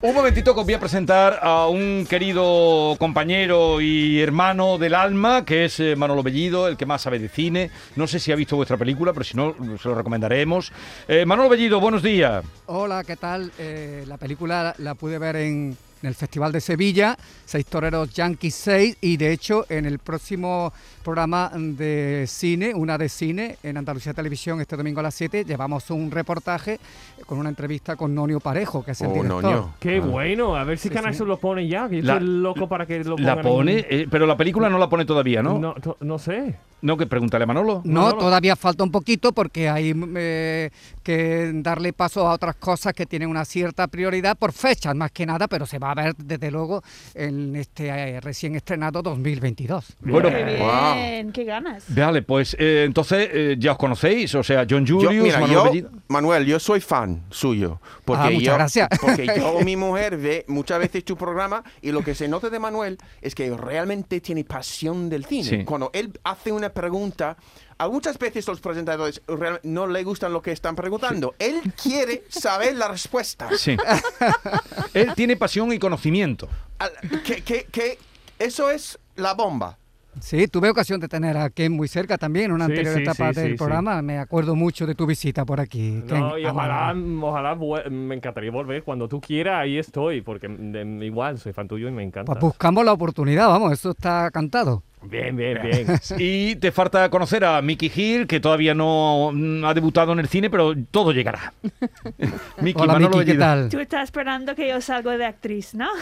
Un momentito que os voy a presentar a un querido compañero y hermano del alma, que es eh, Manolo Bellido, el que más sabe de cine. No sé si ha visto vuestra película, pero si no, se lo recomendaremos. Eh, Manolo Bellido, buenos días. Hola, ¿qué tal? Eh, la película la pude ver en, en el Festival de Sevilla, Seis Toreros Yankees 6, y de hecho en el próximo programa de cine, una de cine, en Andalucía Televisión este domingo a las 7, llevamos un reportaje con una entrevista con Nonio Parejo, que es el Oh, director. Noño. Qué Ah. bueno, a ver si Sí, Canal sí. Sur lo pone ya. que yo La- estoy loco para que lo pongan. La pone, eh, pero la película no la pone todavía, ¿no? No, to- no sé. No, que pregúntale a Manolo. No, No, no. todavía falta un poquito porque hay eh, que darle paso a otras cosas que tienen una cierta prioridad por fechas, más que nada, pero se va a ver desde luego en este eh, recién estrenado 2022. Bueno, Qué bien, Wow. qué ganas. Vale, pues eh, entonces eh, ya os conocéis, o sea, John Yo, Julius, mira, Manolo yo, Bellido. Manuel, yo soy fan suyo. Porque Ah, muchas yo, gracias. Porque yo, mi mujer, ve muchas veces tu programa y lo que se nota de Manuel es que realmente tiene pasión del cine. Sí. Cuando él hace una pregunta, a muchas veces los presentadores no le gustan lo que están preguntando. Él quiere saber la respuesta. Sí. Él tiene pasión y conocimiento. Que, que- que eso es la bomba. Sí, tuve ocasión de tener a Ken muy cerca también en una Sí, anterior sí, etapa sí, del sí, programa. Me acuerdo mucho de tu visita por aquí. Ken, No, y ojalá, ojalá me encantaría volver. Cuando tú quieras, ahí estoy. Porque mm, igual soy fan tuyo y me encanta. Pues buscamos la oportunidad, vamos, eso está cantado. Bien, bien, bien. Y te falta conocer a Mickey Hill, que todavía no mm, ha debutado en el cine, pero todo llegará. Mickey, Hola, Manolo Miki, ¿qué tal? Tú estás esperando que yo salga de actriz, ¿no?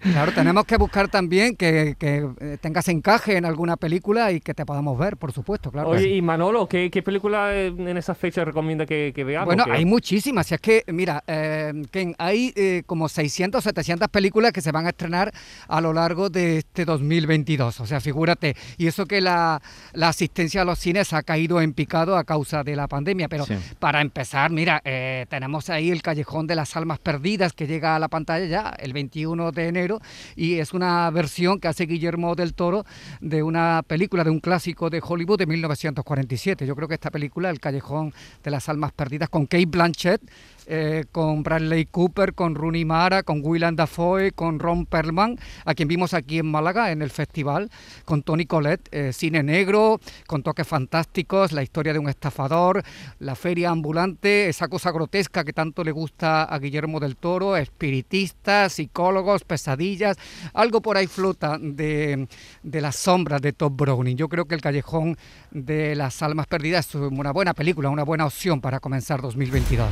Claro, tenemos que buscar también que, que, eh, tengas encaje en alguna película y que te podamos ver, por supuesto, claro. Oye, y Manolo, ¿qué, qué película en esa fecha recomienda que, que veamos? Bueno, hay muchísimas. Si es que, mira, eh, Ken, hay eh, como 600, 700 películas que se van a estrenar a lo largo de este 2022. O sea, figúrate. Y eso que la, la asistencia a los cines ha caído en picado a causa de la pandemia. Pero Sí. para empezar, mira, eh, tenemos ahí el Callejón de las Almas Perdidas que llega a la pantalla ya el 21 de enero. Y es una versión que hace Guillermo del Toro de una película, de un clásico de Hollywood de 1947. Yo creo que esta película, El Callejón de las Almas Perdidas, con Kate Blanchett, eh, con Bradley Cooper, con Rooney Mara, con Willem Dafoe, con Ron Perlman, a quien vimos aquí en Málaga en el festival, con Tony Collette, eh, cine negro, con toques fantásticos, la historia de un estafador, la feria ambulante, esa cosa grotesca que tanto le gusta a Guillermo del Toro, espiritistas, psicólogos, pesadillas, algo por ahí flota de, de las sombras de Top Browning. Yo creo que El Callejón de las Almas Perdidas es una buena película, una buena opción para comenzar 2022.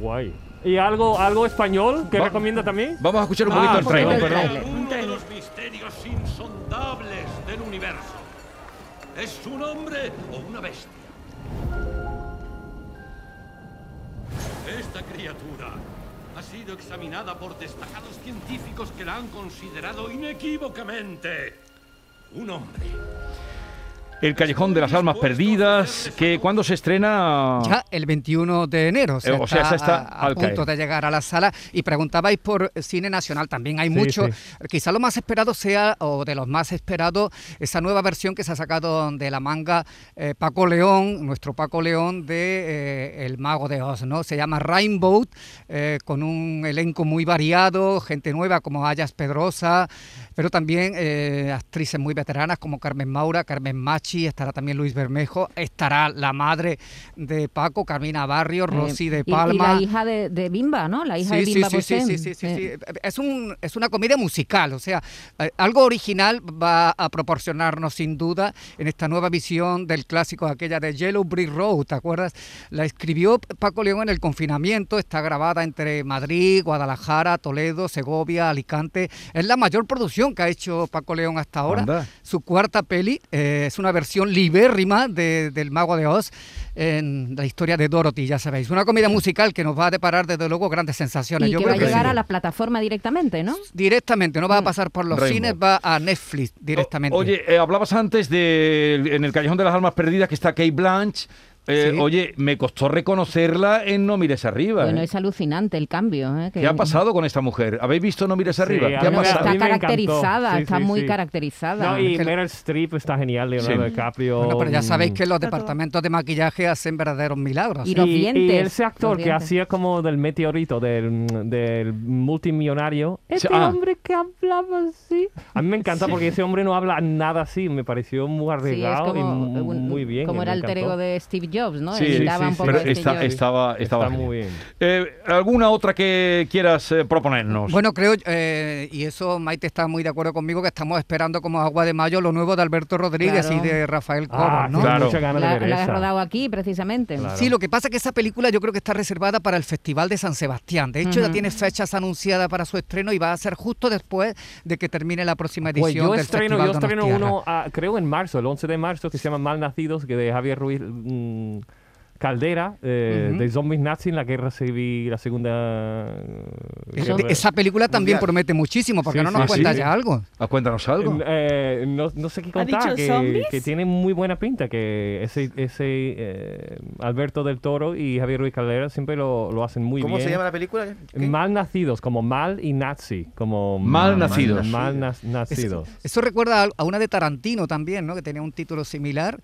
Guay. ¿Y algo, algo español que Va- recomienda también? Vamos a escuchar un Ah, poquito el perdón, trailer. perdón. De los misterios insondables del universo. ¿Es un hombre o una bestia? Esta criatura ha sido examinada por destacados científicos que la han considerado inequívocamente un hombre. El Callejón de las Almas Perdidas, que cuando se estrena... Ya el 21 de enero. Eh, o sea, esa está a, a punto de llegar a la sala. Y preguntabais por cine nacional. También hay Sí, mucho. sí. Quizá lo más esperado sea, o de los más esperados, esa nueva versión que se ha sacado de la manga eh, Paco León, nuestro Paco León de eh, El Mago de Oz. ¿no? Se llama Rainbow, eh, con un elenco muy variado, gente nueva como Ayas Pedrosa, pero también eh, actrices muy veteranas como Carmen Maura, Carmen Estará también Luis Bermejo, estará la madre de Paco, Carmina Barrio, Rosy de Eh, y- Palma. Y, la hija de, de Bimba, ¿no? La hija de Sí, Bimba sí, sí, sí, sí, sí, Eh, sí. Es, un, es una comedia musical, o sea, eh, algo original va a proporcionarnos sin duda en esta nueva visión del clásico, aquella de Yellow Brick Road, ¿te acuerdas? La escribió Paco León en el confinamiento, está grabada entre Madrid, Guadalajara, Toledo, Segovia, Alicante. Es la mayor producción que ha hecho Paco León hasta ahora. Anda. Su cuarta peli eh, es una versión libérrima de- del Mago de Oz en la historia de Dorothy, ya sabéis. Una comedia musical que nos va a deparar desde luego grandes sensaciones. y Yo que creo va a llegar sí. a la plataforma directamente, ¿no? Directamente, no va a pasar por los Rainbow. cines, va a Netflix directamente. O- Oye, eh, hablabas antes de en el Callejón de las Almas Perdidas que está Kate Blanche, Eh, Sí. Oye, me costó reconocerla en No mires arriba. Bueno, ¿eh? es alucinante el cambio. ¿eh? Que- ¿Qué ha pasado con esta mujer? ¿Habéis visto No mires arriba? Sí, ¿Qué ha pasado? Está caracterizada, Sí, está sí, muy sí. caracterizada. No, y Que- Meryl Streep está genial, Leonardo Sí. DiCaprio. Bueno, pero ya sabéis mm, que los departamentos de maquillaje hacen verdaderos milagros. Y los y, dientes, y ese actor que hacía como del meteorito, del, del multimillonario, este ah. hombre que hablaba así. A mí me encanta porque ese hombre no habla nada así, me pareció muy Sí, es arriesgado como, y mu- un- muy bien. como era el alter encantó. ego de Steve Jobs, ¿no? Sí, Imitaba sí, un sí, poco Pero a Steve está- Jobs. estaba, estaba muy bien. Eh, ¿Alguna otra que quieras eh, proponernos? Bueno, creo, eh, y eso Maite está muy de acuerdo conmigo, que estamos esperando como agua de mayo lo nuevo de Alberto Rodríguez Claro. y de Rafael Cobos, Ah, ¿no? Claro. ganas La, de ver la esa. rodado aquí, precisamente. Claro. Sí, lo que pasa es que esa película yo creo que está reservada para el Festival de San Sebastián. De hecho, ya Ujú. tiene fechas anunciadas para su estreno y va a ser justo después de que termine la próxima edición Pues yo del estreno, Festival yo estreno uno, ah, creo en marzo, el 11 de marzo, que se llama Malnacidos, que de Javier Ruiz mm, Caldera, eh, de zombies nazis en la guerra civil, la segunda... Esa- guerra- Esa película también Mundial. promete muchísimo, porque Sí, no nos sí, cuenta sí. ya algo. Ah, cuéntanos algo. Eh, no, no sé qué ¿Ha contar, dicho que, tiene muy buena pinta, que ese, ese eh, Alberto del Toro y Javier Ruiz Caldera siempre lo, lo hacen muy ¿Cómo bien. se llama la película? ¿Qué? Mal nacidos, como mal y nazi, como Mal nacidos. Mal nas- Es- nacidos. Eso recuerda a- a una de Tarantino también, ¿no? Que tenía un título similar.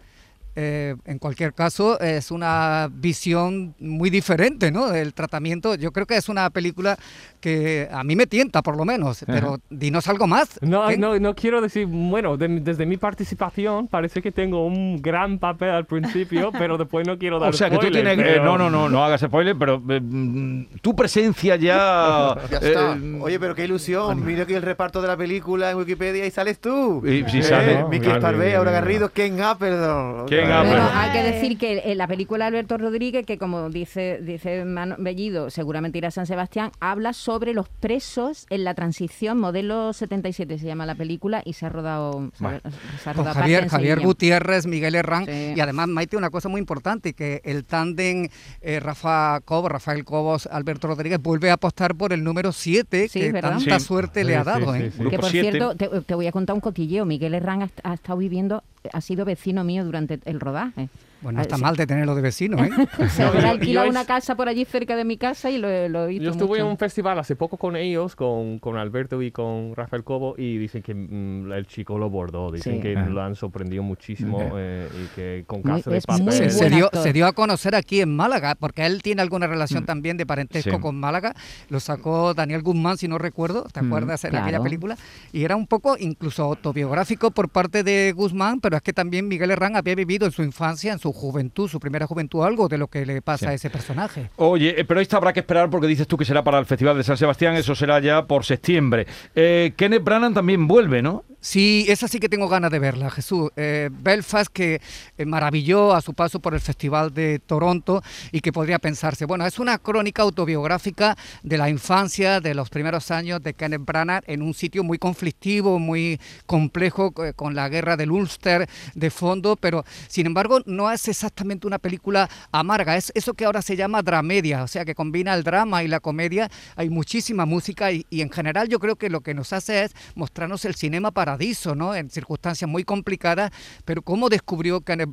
Eh, en cualquier caso, es una visión muy diferente, ¿no? Del tratamiento. Yo creo que es una película que a mí me tienta, por lo menos. Pero dinos algo más. No, ¿qué? no, no quiero decir, bueno, de- desde mi participación parece que tengo un gran papel al principio, pero después no quiero dar O sea, que tú spoiler, tienes... eh, pero- no, no, no, no hagas spoiler, pero eh, mm, tu presencia ya... Ya está. eh, Oye, pero qué ilusión. Mira aquí el reparto de la película en Wikipedia y sales tú. Y- sí Eh, sale. Mickey. Garrido, Ken Appleton. Ken Eh. Bueno, Bueno. hay que decir que en la película de Alberto Rodríguez, que como dice, dice Mano Bellido, seguramente irá a San Sebastián, habla sobre los presos en la transición, modelo 77 se llama la película, y se ha rodado, se ha- Bueno. se ha Con rodado Javier, Javier. Gutiérrez, Miguel Herrán Sí. y además Maite una cosa muy importante que el tándem eh, Rafa Cobos, Rafael Cobos, Alberto Rodríguez vuelve a apostar por el número 7 Sí, que ¿verdad? tanta Sí. suerte Sí, le ha dado. sí, ¿eh? Que por siete. cierto, te, te voy a contar un cotilleo. Miguel Herrán ha, ha estado viviendo, ha sido vecino mío durante el rodaje. Bueno, no Ah, está sí. mal de tenerlo de vecino, ¿eh? Se No, habrá yo- alquilado yo una casa por allí cerca de mi casa y lo, lo he visto Yo estuve en mucho. un festival hace poco con ellos, con, con Alberto y con Rafael Cobo, y dicen que mm, el chico lo bordó, dicen Sí. que Ajá. lo han sorprendido muchísimo Ajá. eh, y que con Muy- casa de muy papel. se, se dio, se dio a conocer aquí en Málaga, porque él tiene alguna relación Mm. también de parentesco Sí. con Málaga. Lo sacó Daniel Guzmán, si no recuerdo, ¿te Mm, acuerdas en aquella claro. película? Y era un poco incluso autobiográfico por parte de Guzmán, pero es que también Miguel Herrán había vivido en su infancia, en su juventud, su primera juventud, algo de lo que le pasa Sí. a ese personaje. Oye, eh, pero esta habrá que esperar porque dices tú que será para el Festival de San Sebastián, eso será ya por septiembre. Eh, Kenneth Branagh también vuelve, ¿no? Sí, esa sí que tengo ganas de verla, Jesús. Eh, Belfast, que eh, maravilló a su paso por el Festival de Toronto y que podría pensarse, bueno, es una crónica autobiográfica de la infancia, de los primeros años de Kenneth Branagh en un sitio muy conflictivo, muy complejo, eh, con la guerra del Ulster de fondo, pero sin embargo no es exactamente una película amarga, es eso que ahora se llama dramedia, o sea, que combina el drama y la comedia, hay muchísima música y, y en general yo creo que lo que nos hace es mostrarnos el cinema paradiso, ¿no? En circunstancias muy complicadas, pero cómo descubrió Kenneth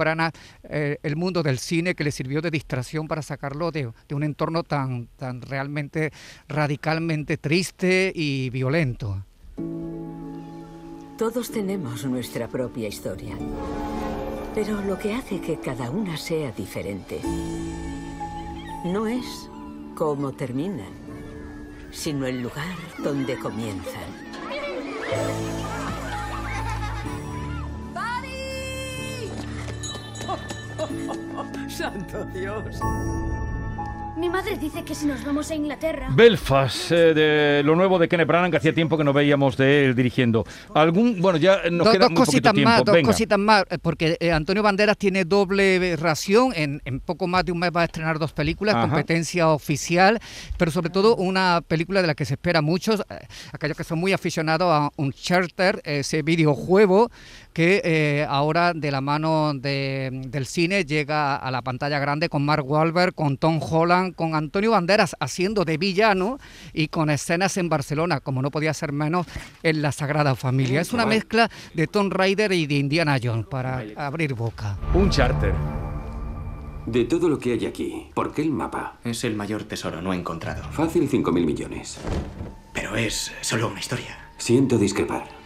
eh, el mundo del cine que le sirvió de distracción para sacarlo de, de un entorno tan, tan realmente radicalmente triste y violento. Todos tenemos nuestra propia historia. Pero lo que hace que cada una sea diferente no es cómo terminan, sino el lugar donde comienzan. ¡Santo Dios! Mi madre dice que si nos vamos a Inglaterra... Belfast, eh, de lo nuevo de Kenneth Branagh, que hacía tiempo que no veíamos de él dirigiendo. Algún, bueno, ya nos Do- queda dos muy poquito cositas tiempo. más, dos Venga. cositas más, porque eh, Antonio Banderas tiene doble ración, en, en poco más de un mes va a estrenar dos películas, Ajá. competencia oficial, pero sobre todo una película de la que se espera muchos, eh, aquellos que son muy aficionados a un charter, ese videojuego que eh, ahora de la mano de- del cine llega a la pantalla grande con Mark Wahlberg, con Tom Holland, con Antonio Banderas haciendo de villano y con escenas en Barcelona, como no podía ser menos en la Sagrada Familia. Es una mezcla de Tom Raider y de Indiana Jones para abrir boca. Un charter. De todo lo que hay aquí, ¿por qué el mapa? Es el mayor tesoro no encontrado. Fácil 5.000 millones. Pero es solo una historia. Siento discrepar.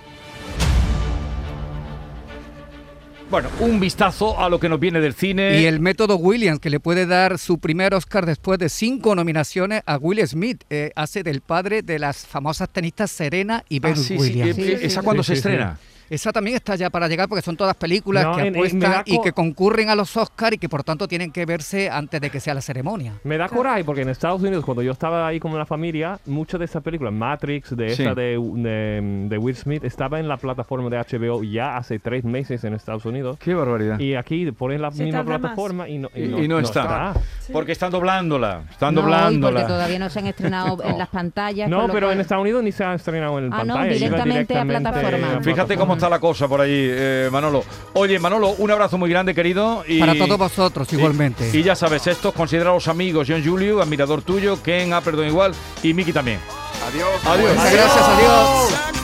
Bueno, un vistazo a lo que nos viene del cine. Y el método Williams, que le puede dar su primer Oscar después de cinco nominaciones a Will Smith, eh, hace del padre de las famosas tenistas Serena y Ah, Venus sí, sí, Williams. ¿Esa cuándo se estrena? Esa también está ya para llegar porque son todas películas No, que en- apuestan y que concurren a los Oscars y que por tanto tienen que verse antes de que sea la ceremonia. Me da coraje porque en Estados Unidos, cuando yo estaba ahí con la familia, muchas de esas películas, Matrix, de Sí. esa de, de, de Will Smith, estaba en la plataforma de HBO ya hace tres meses en Estados Unidos. Qué barbaridad. Y aquí ponen la Se misma más. plataforma y no, Y, y no, está. Porque están doblándola. Están No, y doblándola. porque todavía no se han estrenado en las pantallas. No, pero cual- en Estados Unidos ni se ha estrenado en Ah, pantalla. iba directamente a directamente plataforma. Fíjate cómo está la cosa por ahí, eh, Manolo. Oye, Manolo, un abrazo muy grande, querido. Y, Para todos vosotros, y- igualmente. Y, ya sabes, estos considerados amigos, John Julio, admirador tuyo, Ken, ah, perdón, igual, y Miki también. Adiós. Adiós. Muchas gracias, adiós.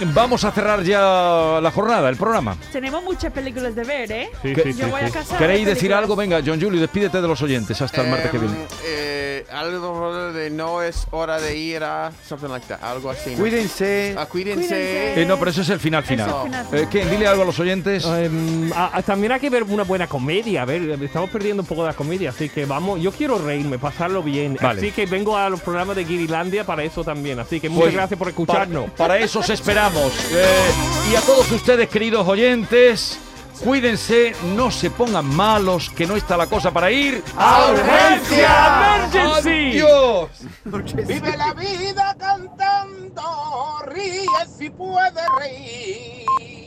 Y vamos a cerrar ya la jornada, el programa. Tenemos muchas películas de ver, ¿eh? Sí, ¿Qué- sí, sí, Yo voy a sí. casa. ¿Queréis decir algo? Venga, John Julio, despídete de los oyentes hasta el martes que viene. Em, eh, algo de no es hora de ir a something like that, algo así. ¿no? Cuídense. Ah, cuídense. Cuídense. Eh, no, pero eso es el final final. Eso, final, Eh, Ken, dile algo a los oyentes. Em, ah, ah, también hay que ver una buena comedia. A ver, estamos perdiendo un poco de la comedia, así que vamos. Yo quiero reírme, pasarlo bien. Vale. Así que vengo a los programas de Guirilandia para eso también. Así que muchas Pues, gracias por escucharnos. Para, para eso os esperamos. Eh, y a todos ustedes, queridos oyentes, cuídense, no se pongan malos, que no está la cosa para ir. ¡A urgencia! ¡Emergency! ¡Adiós! Vive la vida cantando, ríe si puede reír.